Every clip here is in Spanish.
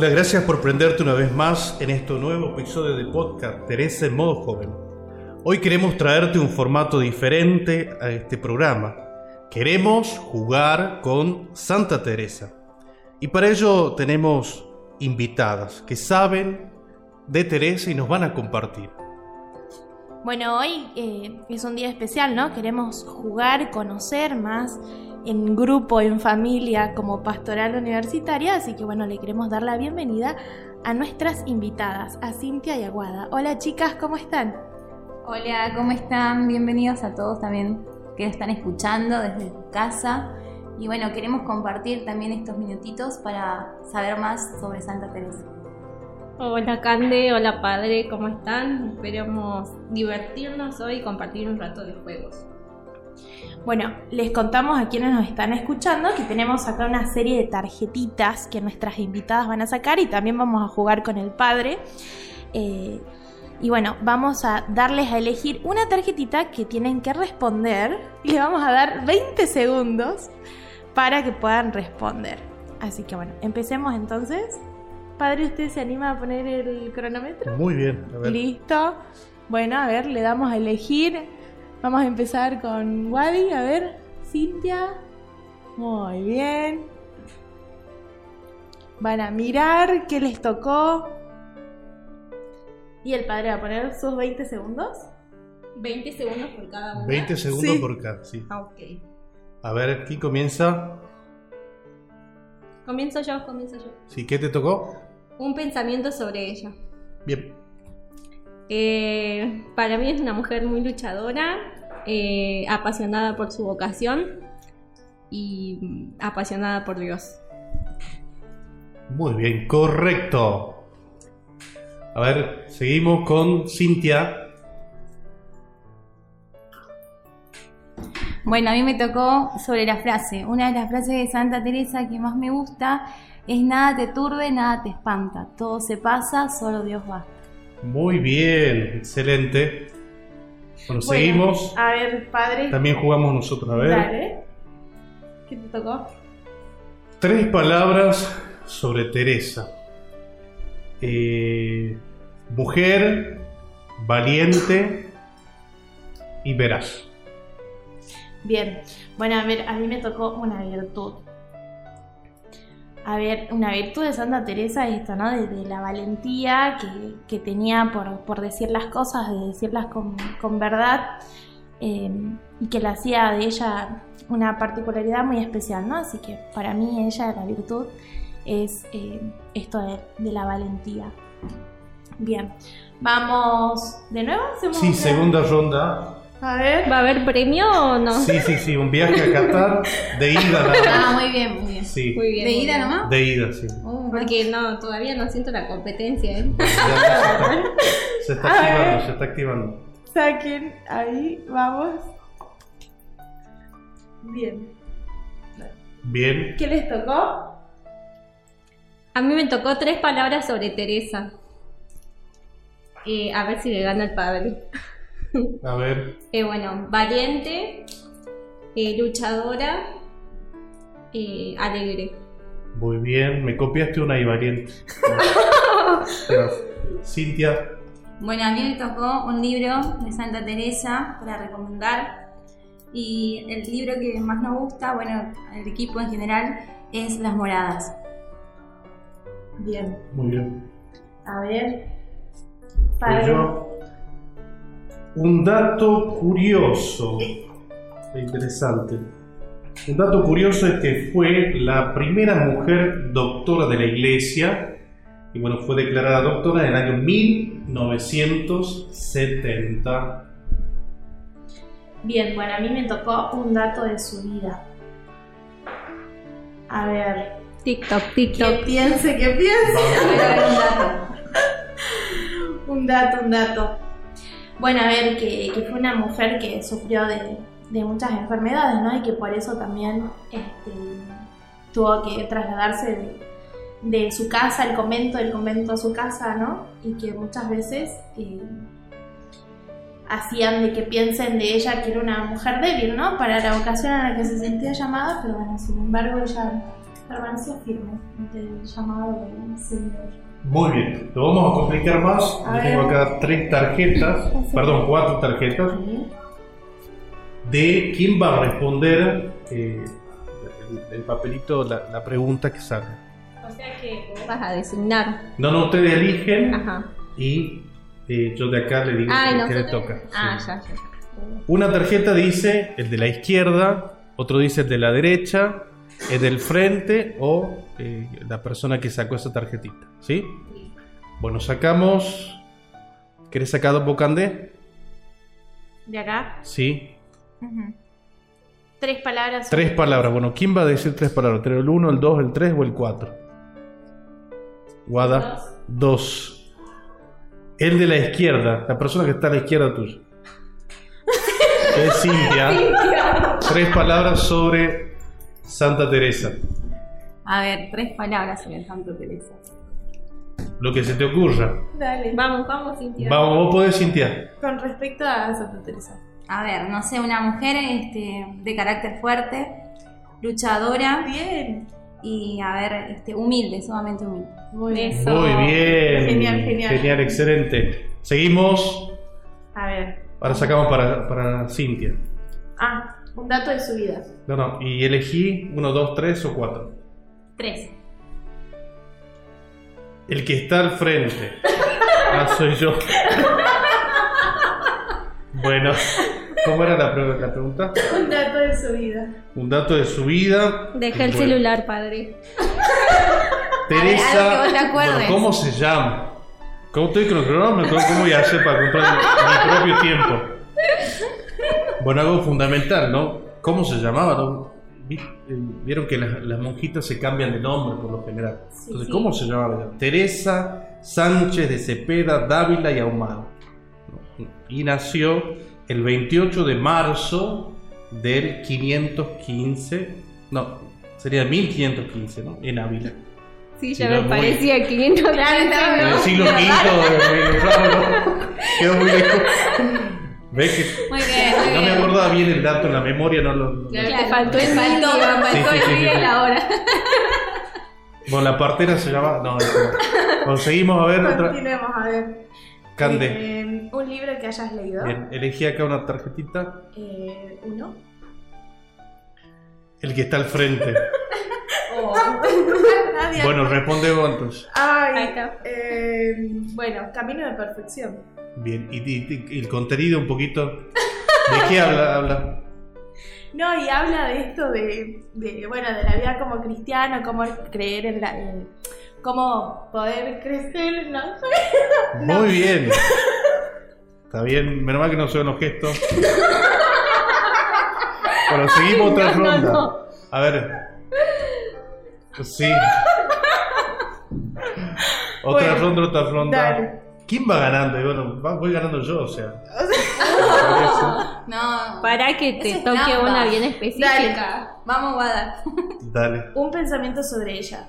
Hola, gracias por prenderte una vez más en este nuevo episodio del podcast Teresa en modo joven. Hoy queremos traerte un formato diferente a este programa. Queremos jugar con Santa Teresa. Y para ello tenemos invitadas que saben de Teresa y nos van a compartir. Bueno, hoy eh, es un día especial, ¿no? Queremos jugar, conocer más en grupo, en familia, como pastoral universitaria, así que bueno, le queremos dar la bienvenida a nuestras invitadas, a Cintia y Aguada. Hola chicas, ¿cómo están? Hola, ¿cómo están? Bienvenidos a todos también que están escuchando desde casa. Y bueno, queremos compartir también estos minutitos para saber más sobre Santa Teresa. Hola Cande, hola Padre, ¿cómo están? Esperemos divertirnos hoy y compartir un rato de juegos. Bueno, les contamos a quienes nos están escuchando que tenemos acá una serie de tarjetitas que nuestras invitadas van a sacar y también vamos a jugar con el padre. Eh, y bueno, vamos a darles a elegir una tarjetita que tienen que responder y le vamos a dar 20 segundos para que puedan responder. Así que bueno, empecemos entonces. Padre, ¿usted se anima a poner el cronómetro? Muy bien. A ver. Listo. Bueno, a ver, le damos a elegir. Vamos a empezar con Wadi. A ver, Cintia. Muy bien. Van a mirar qué les tocó. ¿Y el padre va a poner sus 20 segundos? 20 segundos por cada uno. 20 segundos Sí. por cada, sí. Ah, ok. A ver, ¿quién comienza? Comienzo yo, comienzo yo. Sí, ¿qué te tocó? Un pensamiento sobre ella. Bien. Eh, para mí es una mujer muy luchadora, eh, apasionada por su vocación y mm, apasionada por Dios. Muy bien, correcto. A ver, seguimos con Cintia. Bueno, a mí me tocó sobre la frase. Una de las frases de Santa Teresa que más me gusta es nada te turbe, nada te espanta. Todo se pasa, solo Dios basta. Muy bien, excelente. Bueno, seguimos. A ver, padre. También jugamos nosotros. A ver. Dale. ¿Qué te tocó? Tres palabras sobre Teresa. Eh, mujer, valiente y veraz. Bien, bueno, a ver, a mí me tocó una virtud. A ver, una virtud de Santa Teresa es esto, ¿no? De, de la valentía que, que tenía por, por decir las cosas, de decirlas con, con verdad, eh, y que la hacía de ella una particularidad muy especial, ¿no? Así que para mí ella, la virtud, es eh, esto de, de la valentía. Bien, vamos de nuevo. ¿Hacemos Sí, una- segunda ronda. A ver. ¿Va a haber premio o no? Sí, sí, sí, un viaje a Qatar de ida. nada Ah, muy bien, muy bien. Sí, Muy bien. ¿De muy ida bien. nomás? de ida, sí. Uh, Porque no, todavía no siento la competencia, ¿eh? Ya, ya se, está, se está A ver. activando, se está activando. Saquen, ahí, vamos. Bien. Bien. ¿Qué les tocó? A mí me tocó tres palabras sobre Teresa. Eh, a ver si le gana el padre. A ver. Eh, bueno, valiente, eh, luchadora, eh, alegre. Muy bien. Me copiaste una y valiente. Cintia. Bueno, a mí me tocó un libro de Santa Teresa para recomendar. Y el libro que más nos gusta, bueno, al equipo en general, es Las Moradas. Bien. Muy bien. A ver. Pues Padre. yo, un dato curioso e interesante. Un dato curioso es que fue la primera mujer doctora de la iglesia y bueno, fue declarada doctora en el año 1970. Bien, bueno, a mí me tocó un dato de su vida. A ver, TikTok, Que TikTok. piense, que piense. A ver, un dato. Un dato, un dato. Bueno, a ver, que, fue una mujer que sufrió de, muchas enfermedades, ¿no? Y que por eso también este, tuvo que trasladarse de, de su casa al convento, del convento a su casa, ¿no? Y que muchas veces eh, hacían de que piensen de ella que era una mujer débil, ¿no? Para la ocasión a la que se sentía llamada, pero bueno, sin embargo ella permaneció firme ante el llamado del Señor. Muy bien, lo vamos a complicar más. A Yo tengo acá tres tarjetas, perdón, cuatro tarjetas, de quién va a responder eh, el, el papelito, la, la pregunta que sale. O sea que vos vas a designar. No, no, ustedes eligen Ajá. y eh, yo de acá le digo Ah, que- que le toca. Ah, Sí. ya, ya. ya. Una tarjeta dice el de la izquierda, otro dice el de la derecha, el del frente o eh, la persona que sacó esa tarjetita. ¿Sí? Bueno, sacamos. ¿Querés sacar dos bocandé? De acá, Sí. tres palabras. Tres palabras. Bueno, ¿quién va a decir tres palabras? ¿El 1, el 2, el 3 o el 4? Guada. Dos. El de la izquierda, la persona que está a la izquierda tuya. Es Cintia. Tres palabras sobre Santa Teresa. A ver, tres palabras sobre Santa Teresa. Lo que se te ocurra. Dale. Vamos, vamos, Cintia. Vamos, vos podés, Cintia. Con respecto a Santa Teresa. A ver, no sé, una mujer este, de carácter fuerte, luchadora Bien. y, a ver, este, humilde, sumamente humilde. Muy bien. Eso. Muy bien. Genial, genial. Genial, excelente. Seguimos. A ver. Ahora sacamos para, para Cintia. Ah, un dato de su vida. No, no. Y elegí uno, dos, tres o cuatro. Tres. El que está al frente. Ah, soy yo. Bueno, ¿cómo era la, pre- la pregunta? Un dato de su vida. Un dato de su vida. Deja el Bueno, celular, padre. Teresa. bueno, ¿Cómo se llama? ¿Cómo estoy con el cronómetro? ¿Cómo voy a hacer para comprar mi propio tiempo? Bueno, algo fundamental, ¿no? ¿Cómo se llamaba? no? Eh, Vieron que las, las monjitas se cambian de nombre por lo general. Entonces, sí. ¿cómo se llamaba? Teresa Sánchez de Cepeda, Dávila y Ahumado. ¿no? Y nació el 28 de marzo del 515, no, sería 1515, ¿no? En Ávila. Sí, ya me muy- parecía 500 En el siglo V, eh, claro, ¿no? quedó muy lejos. ¿Ves que Muy bien, muy no me bien. acordaba bien el dato en la memoria? No lo, no- Claro, Te faltó el faltó, me faltó el día y la hora. Bueno, la partera se llama. No, no. Conseguimos a ver otra. Continuemos a ver. Cande. Eh, un libro que hayas leído. Bien, elegí acá una tarjetita. Eh, uno. El que está al frente. Nadie. Bueno, responde vos entonces. Ay, Ahí está. eh, bueno, camino de perfección. Bien, y, y- y el contenido un poquito. ¿De qué habla? habla? No, y habla de esto de, de, bueno, de la vida como cristiano, cómo creer en la, en- cómo poder crecer, no sé. Muy bien. Está bien, menos mal que no se los gestos. Bueno, seguimos otra no, ronda. no. A ver. Sí. Otra Bueno, ronda, otra ronda. dale. ¿Quién va ganando? Y bueno, va- voy ganando yo, o sea. No. Para que te toque trampa. una bien específica. Vamos, Guada. Dale. Un pensamiento sobre ella.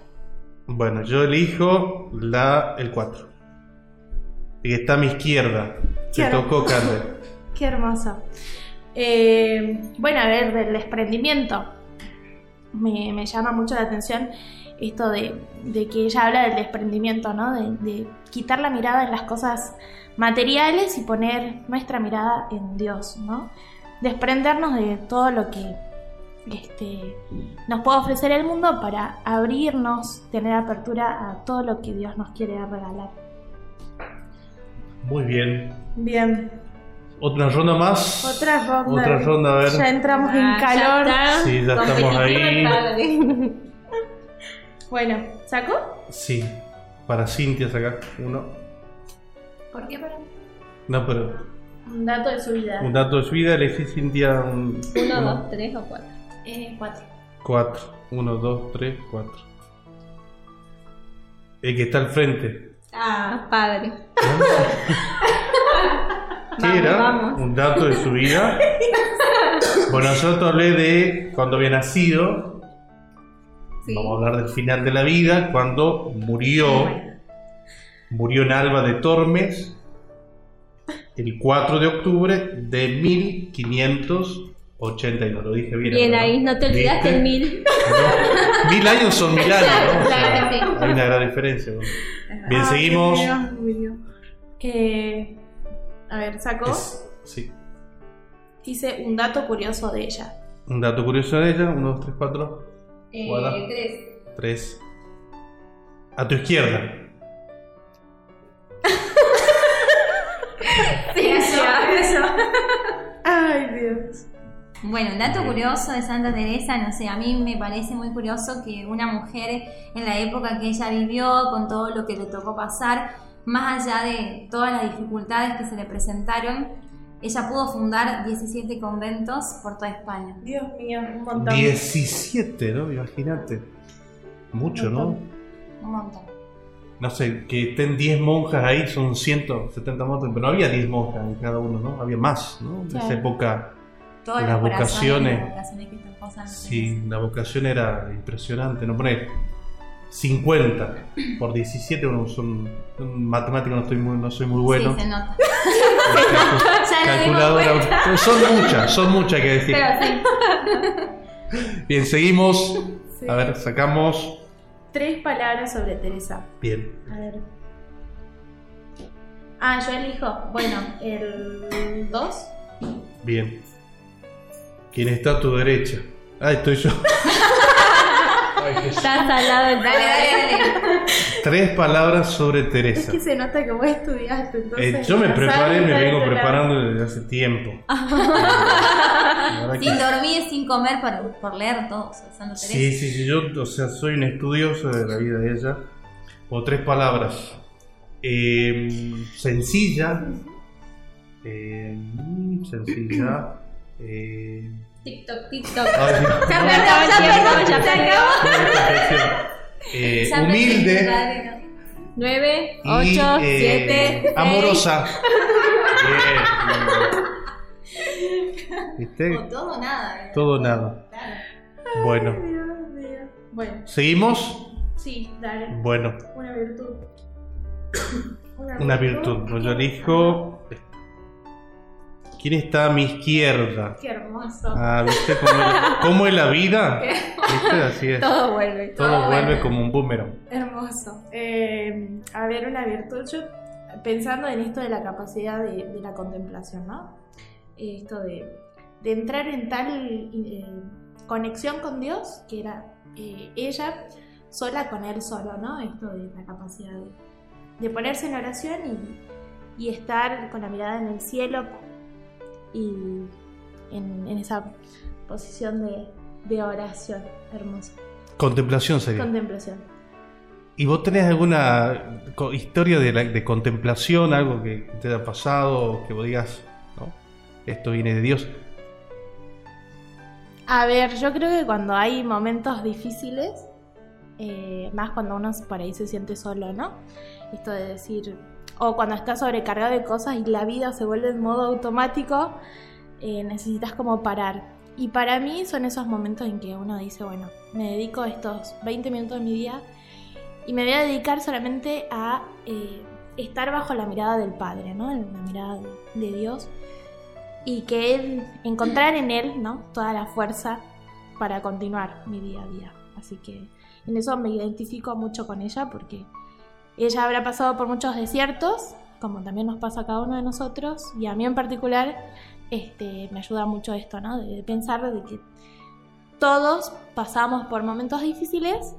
Bueno, yo elijo la, el 4. Y está a mi izquierda. Te Claro. tocó, Cande. Qué hermoso. Eh, bueno, a ver, del desprendimiento. Me, me llama mucho la atención esto de, de que ella habla del desprendimiento, ¿no? De, de quitar la mirada en las cosas materiales y poner nuestra mirada en Dios, ¿no? Desprendernos de todo lo que este, nos puede ofrecer el mundo para abrirnos, tener apertura a todo lo que Dios nos quiere regalar. Muy bien. Bien, ¿Otra ronda más? otra ronda. Otra ronda, a ver. Ya entramos en Ah, ya calor. está. Sí, ya estamos ahí. Bueno, ¿sacó? Sí. Para Cintia sacar uno. ¿Por qué para No, pero Un dato de su vida. un dato de su vida, elegí Cintia un Uno, dos, tres o cuatro. Eh, cuatro. 4. 1, 2, 3, 4. El que está al frente. Ah, padre. ¿Qué Vamos, era? vamos. Un dato de su vida. Bueno, yo te hablé de cuando había nacido. Sí. Vamos a hablar del final de la vida, cuando murió. Murió en Alba de Tormes el 4 de octubre de 1582. Lo dije bien. Bien ahí, no te olvidaste el mil. No, mil años son mil años, hay una gran diferencia. ¿no? Bien, Ah, seguimos. Eh, a ver, sacó. Sí. Dice un dato curioso de ella. Un dato curioso de ella: 1, 2, 3, 4, Eh, Guarda. tres. 3. A tu izquierda. Sí, eso, eso. Ay, Dios. Bueno, un dato curioso de Santa Teresa, no sé, a mí me parece muy curioso que una mujer en la época que ella vivió, con todo lo que le tocó pasar, más allá de todas las dificultades que se le presentaron, ella pudo fundar 17 conventos por toda España. Dios mío, un montón. 17, ¿no? Imagínate. Mucho, ¿no? Un montón. No sé, que estén 10 monjas ahí, son 170 monjas, pero no había 10 monjas en cada uno, ¿no? Había más, ¿no? En esa época, Todas Las vocaciones, las vocaciones que sí, la vocación era impresionante, ¿no? Poner 50 por 17, bueno, son, matemáticos, no, estoy muy, no soy muy bueno. Sí, se nota. Calculadora, son muchas, son muchas que decir. Pero sí. Bien, seguimos. Sí. A ver, sacamos. Tres palabras sobre Teresa. Bien. A ver. Ah, yo elijo. Bueno, el 2. Bien. ¿Quién está a tu derecha? Ah, estoy yo. Ay, Jesús. Estás al lado del Dale, dale, dale. Tres palabras sobre Es Teresa. que se nota que vos estudiaste, entonces. Eh, yo me no preparé, me vengo preparando desde hace tiempo. Sin dormir sin comer por, por leer todo Teresa. Sí, sí, sí, yo o sea, soy un estudioso de la vida de ella. O tres palabras. Eh, sencilla. Eh, mm, sencilla. Eh, TikTok, TikTok. ay, no, ya se eh, humilde dale, no. 9, y 8, eh, 7, amorosa. Bien. ¿Viste? O todo nada. eh. Todo nada. Bueno, Dios mío. Bueno, ¿seguimos? sí, dale. Bueno, Una virtud. una virtud. Pues yo elijo. ¿Quién está a mi izquierda? Qué hermoso. Ah, ¿viste cómo es, cómo es la vida? ¿Viste? Así es. Todo vuelve. Todo todo vuelve vuelve. como un boomerang. Hermoso. Eh, a ver, una virtud. Yo pensando en esto de la capacidad de, de la contemplación, ¿no? Esto de, de entrar en tal eh, conexión con Dios que era eh, ella sola con él solo, ¿no? Esto de la capacidad de, de ponerse en oración y, y estar con la mirada en el cielo y en, en esa posición de, de oración hermosa. Contemplación sería. Contemplación. ¿Y vos tenés alguna historia de, la- de contemplación, algo que te haya pasado, que vos digas, ¿no? Esto viene de Dios? A ver, yo creo que cuando hay momentos difíciles, eh, más cuando uno por ahí se siente solo, ¿no? Esto de decir, o cuando estás sobrecargado de cosas y la vida se vuelve en modo automático, eh, necesitas como parar. Y para mí son esos momentos en que uno dice, bueno, me dedico estos 20 minutos de mi día y me voy a dedicar solamente a eh, estar bajo la mirada del Padre, ¿no? La mirada de, Dios y que encontrar en él no toda la fuerza para continuar mi día a día así que en eso me identifico mucho con ella porque ella habrá pasado por muchos desiertos como también nos pasa a cada uno de nosotros y a mí en particular este me ayuda mucho esto no de pensar de que todos pasamos por momentos difíciles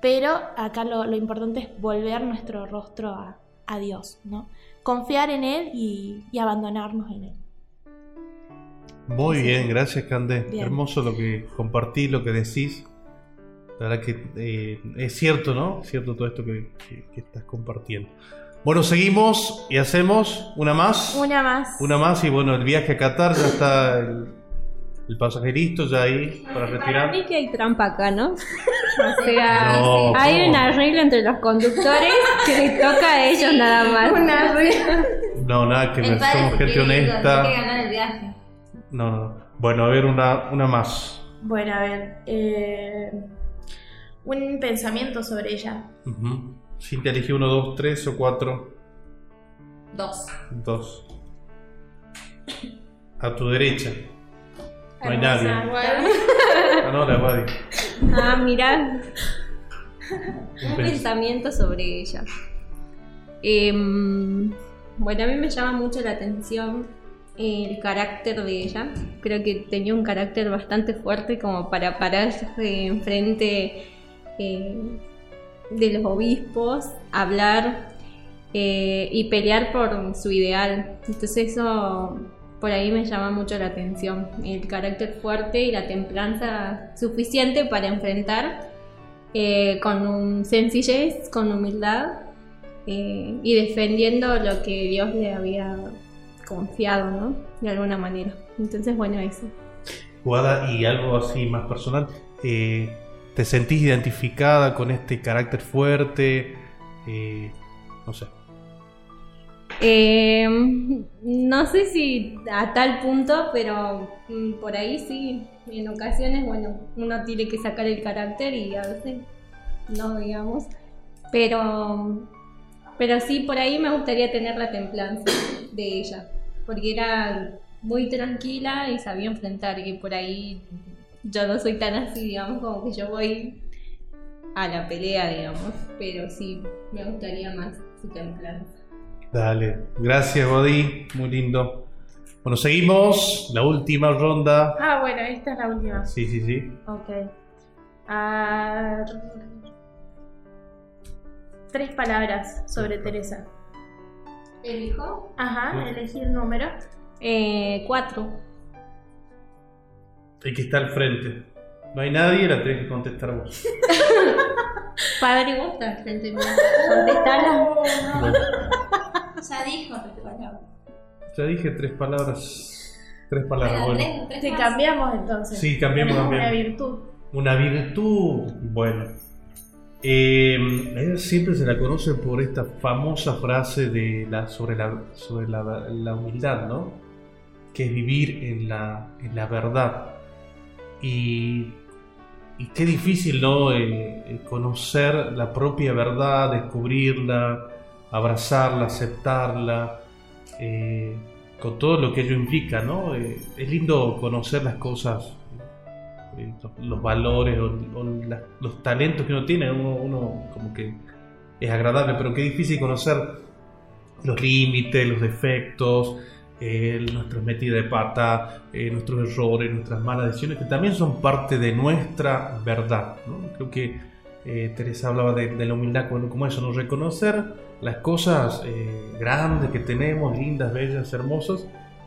pero acá lo, lo importante es volver nuestro rostro a, a Dios no confiar en él y, y abandonarnos en él Muy Sí. bien, gracias Candé. Bien. Hermoso lo que compartís, lo que decís. La verdad que eh, es cierto, ¿no? Es cierto todo esto que, que- que estás compartiendo. Bueno, seguimos y hacemos una más. Una más. Una más y bueno, el viaje a Qatar ya está el, el passaje listo ya ahí para Para retirar. mí que hay trampa acá, ¿no? O sea, No, hay una arreglo entre los conductores que les toca a ellos nada más. Una regla. No, nada, que me, somos gente honesta. quiere ganar el viaje. No, no, no. Bueno, a ver, una, una más. Bueno, a ver. eh, un pensamiento sobre ella. Ujú. Cintia elegí uno, dos, tres o cuatro. Dos. Dos. A tu derecha. No hay nadie. Ah, no, la Wadi. Ah, mirá, Un un pens- pensamiento sobre ella. Em, bueno, a mí me llama mucho la atención el carácter de ella. Creo que tenía un carácter bastante fuerte como para pararse enfrente eh, de los obispos, hablar eh, y pelear por su ideal. Entonces eso por ahí me llama mucho la atención. El carácter fuerte y la templanza suficiente para enfrentar eh, con un sencillez, con humildad y defendiendo lo que Dios le había confiado, ¿no? De alguna manera. Entonces, bueno, eso. Guada, y algo así más personal. ¿Te sentís identificada con este carácter fuerte? Eh, no sé. Eh, no sé si a tal punto, pero mm, por ahí sí. En ocasiones, bueno, uno tiene que sacar el carácter y a veces no, digamos. Pero, pero sí, por ahí me gustaría tener la templanza de ella, porque era muy tranquila y sabía enfrentar, y por ahí yo no soy tan así, digamos, como que yo voy a la pelea, digamos, pero sí, me gustaría más su templanza. Dale. Gracias, Godi. Muy lindo. Bueno, seguimos. La última ronda. Ah, bueno, esta es la última. Sí, sí, sí. Ok. Ah, tres palabras sobre Teresa. ¿Elijo? Ajá, Sí. elegí el número. Eh, cuatro. El que está al frente. No hay nadie, la tenés que contestar vos. Padre, vos estás frente mío. Contestala. Bueno, Ya dijo tres palabras. ya dije tres palabras. Tres palabras. Bueno, Bueno. tres, tres Te más. cambiamos entonces. Sí, cambiemos, Tenemos Una virtud. Una virtud. Bueno. Eh, a ella siempre se la conoce por esta famosa frase de la, sobre, la, sobre la, la humildad, ¿no? Que es vivir en la, en la verdad. Y, y qué difícil, ¿no? Eh, eh, conocer la propia verdad, descubrirla, abrazarla, aceptarla, eh, con todo lo que ello implica, ¿no? Eh, es lindo conocer las cosas eh, los, valores o, o los talentos que uno tiene, uno, uno como que es agradable, pero qué difícil conocer los límites, los defectos, eh, nuestras metidas de pata, eh, nuestros errores, nuestras malas decisiones, que también son parte de nuestra verdad. ¿no? Creo que eh, Teresa hablaba de, de la humildad como, como eso, no reconocer las cosas eh, grandes que tenemos, lindas, bellas, hermosas,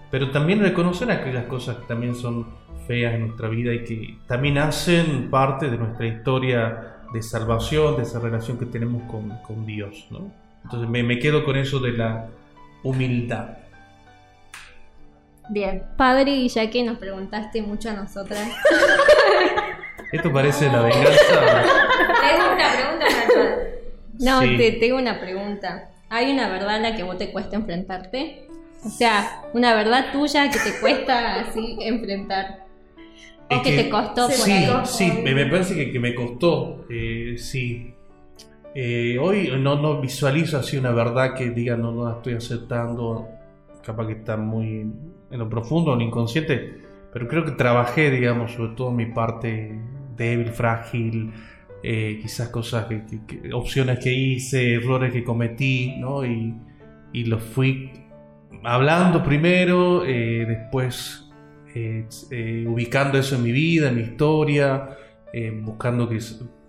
pero también reconocer aquellas cosas que también son feas en nuestra vida y que también hacen parte de nuestra historia de salvación, de esa relación que tenemos con, con Dios. ¿no? Entonces me, me quedo con eso de la humildad. Bien. Padre, y ya que nos preguntaste mucho a nosotras, Esto parece la venganza. Tengo una pregunta no, Sí. te tengo una pregunta. ¿Hay una verdad a la que vos te cuesta enfrentarte? O sea, una verdad tuya que te cuesta así enfrentar. O Es que, te costó por sí, ahí. Sí, me, me parece que, que me costó, eh, sí. Eh, hoy no, no visualizo así una verdad que diga no, no la estoy aceptando, capaz que está muy en lo profundo, en lo inconsciente, pero creo que trabajé, digamos, sobre todo mi parte débil, frágil, eh, quizás cosas, que, opciones que hice, errores que cometí, ¿no? Y, y los fui hablando primero, eh, después eh, ubicando eso en mi vida, en mi historia, buscando que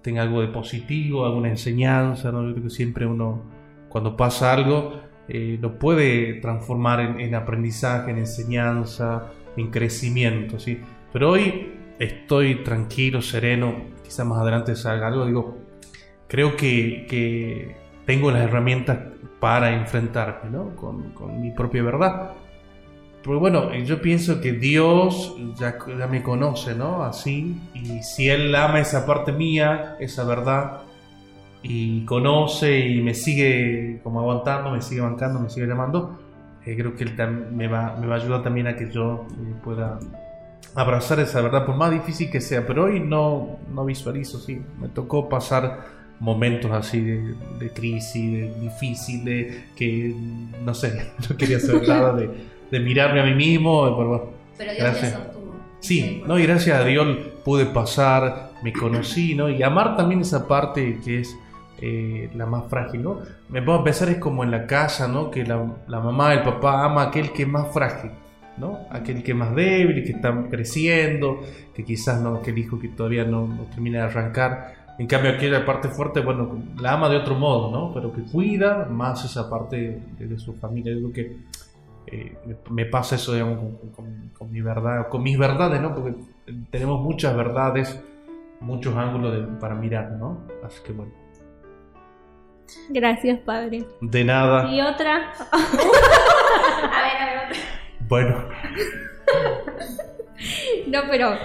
tenga algo de positivo, alguna enseñanza, ¿no? Yo creo que siempre uno, cuando pasa algo, eh, lo puede transformar en, en aprendizaje, en enseñanza, en crecimiento, ¿sí? Pero hoy estoy tranquilo, sereno, quizás más adelante salga algo, digo, creo que, que tengo las herramientas para enfrentarme, ¿no? Con, con mi propia verdad. Porque bueno, yo pienso que Dios ya, ya me conoce, ¿no? Así, y si Él ama esa parte mía, esa verdad, y conoce y me sigue como aguantando, me sigue bancando, me sigue llamando, eh, creo que Él me va, me va a ayudar también a que yo eh, pueda abrazar esa verdad, por más difícil que sea. Pero hoy no, no visualizo, sí, me tocó pasar momentos así de, de crisis, de difícil, de que, no sé, no quería hacer nada, de, de mirarme a mí mismo, pero bueno, Pero Dios Gracias. sostuvo. Sí, ¿no? y gracias a Dios pude pasar, me conocí, ¿no? Y amar también esa parte que es eh, la más frágil, ¿no? Me puedo pensar es como en la casa, ¿no? Que la, mamá, el papá ama a aquel que es más frágil, ¿no? Aquel que es más débil, que está creciendo, que quizás no, aquel hijo que todavía no, termina de arrancar. En cambio, aquella parte fuerte, bueno, la ama de otro modo, ¿no? Pero que cuida más esa parte de, su familia. Yo creo que eh, me, pasa eso, digamos, con, mi verdad, con mis verdades, ¿no? Porque tenemos muchas verdades, muchos ángulos para mirar, ¿no? Así que bueno, Gracias, padre. de nada. Y otra, A ver, a ver, otra. Bueno, no, pero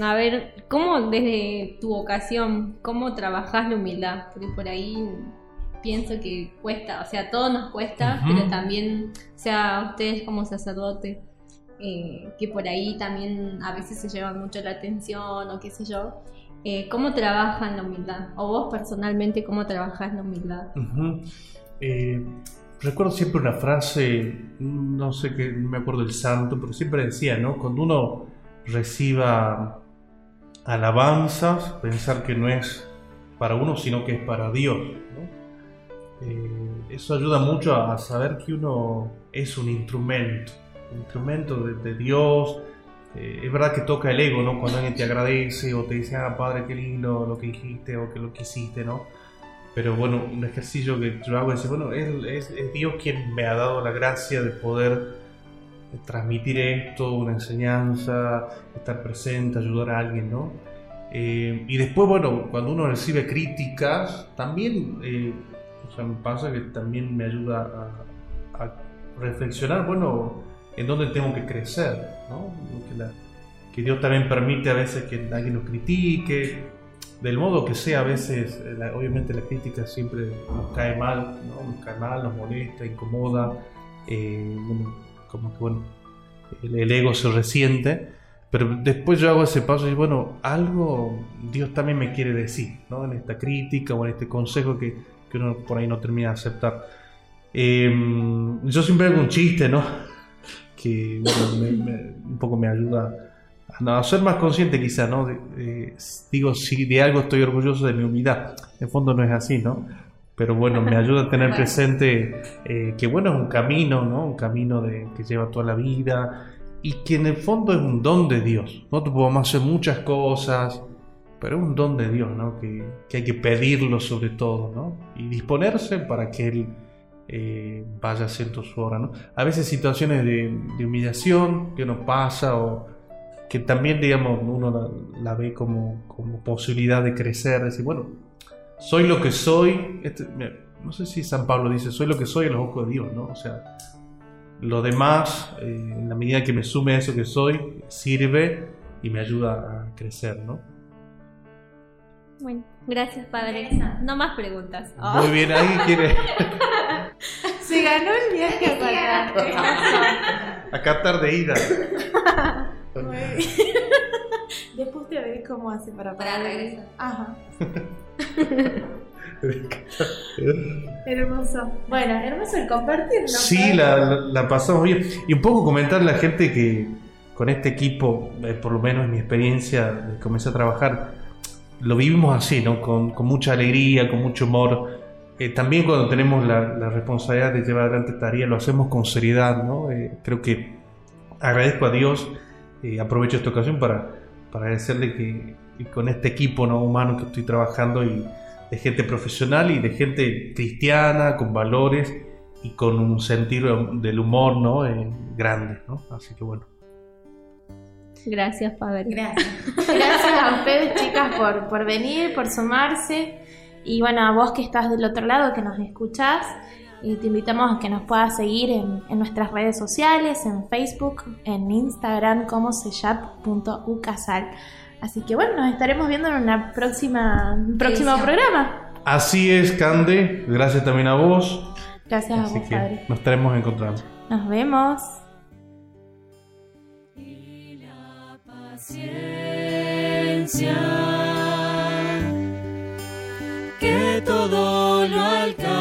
a ver, ¿cómo desde tu vocación, cómo trabajas la humildad? Porque por ahí pienso que cuesta, o sea, a todos nos cuesta, pero también, o sea, ustedes como sacerdote, eh, que por ahí también a veces se llevan mucho la atención o qué sé yo, eh, ¿cómo trabajan la humildad? O vos personalmente, ¿cómo trabajas la humildad? Eh, recuerdo siempre una frase, no sé qué, me acuerdo del santo, pero siempre decía, ¿no? Cuando uno reciba alabanzas, pensar que no es para uno, sino que es para Dios. Eh, eso ayuda mucho a, saber que uno es un instrumento, un instrumento de Dios. Eh, es verdad que toca el ego, ¿no? Cuando alguien te agradece o te dice, ah, padre, qué lindo lo que dijiste o que lo que hiciste, ¿no? Pero bueno, un ejercicio que yo hago es decir, bueno, es, es- es Dios quien me ha dado la gracia de poder transmitir esto, una enseñanza, estar presente, ayudar a alguien, ¿no? Eh, y después, bueno, cuando uno recibe críticas, también, eh, o sea, me pasa que también me ayuda a, a reflexionar, bueno, en dónde tengo que crecer, ¿no? Que, la- que Dios también permite a veces que alguien nos critique, del modo que sea, a veces, eh, la- obviamente la crítica siempre nos cae mal, ¿no? Nos cae mal, nos molesta, incomoda, eh, bueno, como que, bueno, el, el ego se resiente, pero después yo hago ese paso y bueno, algo Dios también me quiere decir, ¿no? En esta crítica o en este consejo que, que uno por ahí no termina de aceptar. Eh, yo siempre hago un chiste, ¿no? Que bueno, me- me- un poco me ayuda a, no, a ser más consciente quizá, ¿no? De- eh, digo, si de algo estoy orgulloso de mi humildad, en fondo no es así, ¿no? Pero bueno, me ayuda a tener presente eh, que bueno, es un camino, ¿no? Un camino de, que lleva toda la vida y que en el fondo es un don de Dios. Nosotros podemos hacer muchas cosas, pero es un don de Dios, ¿no? Que, que hay que pedirlo sobre todo, ¿no? Y disponerse para que Él eh, vaya haciendo su obra, ¿no? A veces situaciones de, de humillación que nos pasa o que también, digamos, uno la, la ve como, como posibilidad de crecer, decir, bueno, soy lo que soy, este, no sé si San Pablo dice, soy lo que soy a los ojos de Dios, ¿no? O sea, lo demás, eh, en la medida que me sume a eso que soy, sirve y me ayuda a crecer, ¿no? Bueno, gracias, padre. No más preguntas. Muy bien, ¿alguien quiere Se ganó el viaje para a Qatar de ida? Después te veré cómo hace para Para regresar. Ajá. Hermoso. Bueno, hermoso el compartir, ¿no? Sí, la, la- la pasamos bien. Y un poco comentar a la gente que con este equipo, eh, por lo menos en mi experiencia, de comencé a trabajar, lo vivimos así, ¿no? Con, con mucha alegría, con mucho humor. Eh, también cuando tenemos la, la responsabilidad de llevar adelante tarea, lo hacemos con seriedad, ¿no? Eh, creo que agradezco a Dios, eh, aprovecho esta ocasión para, para agradecerle que, que con este equipo ¿no? humano que estoy trabajando y de gente profesional y de gente cristiana, con valores y con un sentido del humor ¿no? Eh, grande, ¿no? Así que bueno. Gracias, padre. Gracias. Gracias a ustedes, chicas, por, por venir, por sumarse. Y bueno, a vos que estás del otro lado, que nos escuchás, Y te invitamos a que nos puedas seguir en, en nuestras redes sociales, en Facebook, en Instagram como sellat.ucasal. Así que bueno, nos estaremos viendo en una próxima, un próximo programa. Así es, Cande. Gracias también a vos. Gracias a vos, que padre. nos estaremos encontrando. Nos vemos. paciencia que todo lo alcanza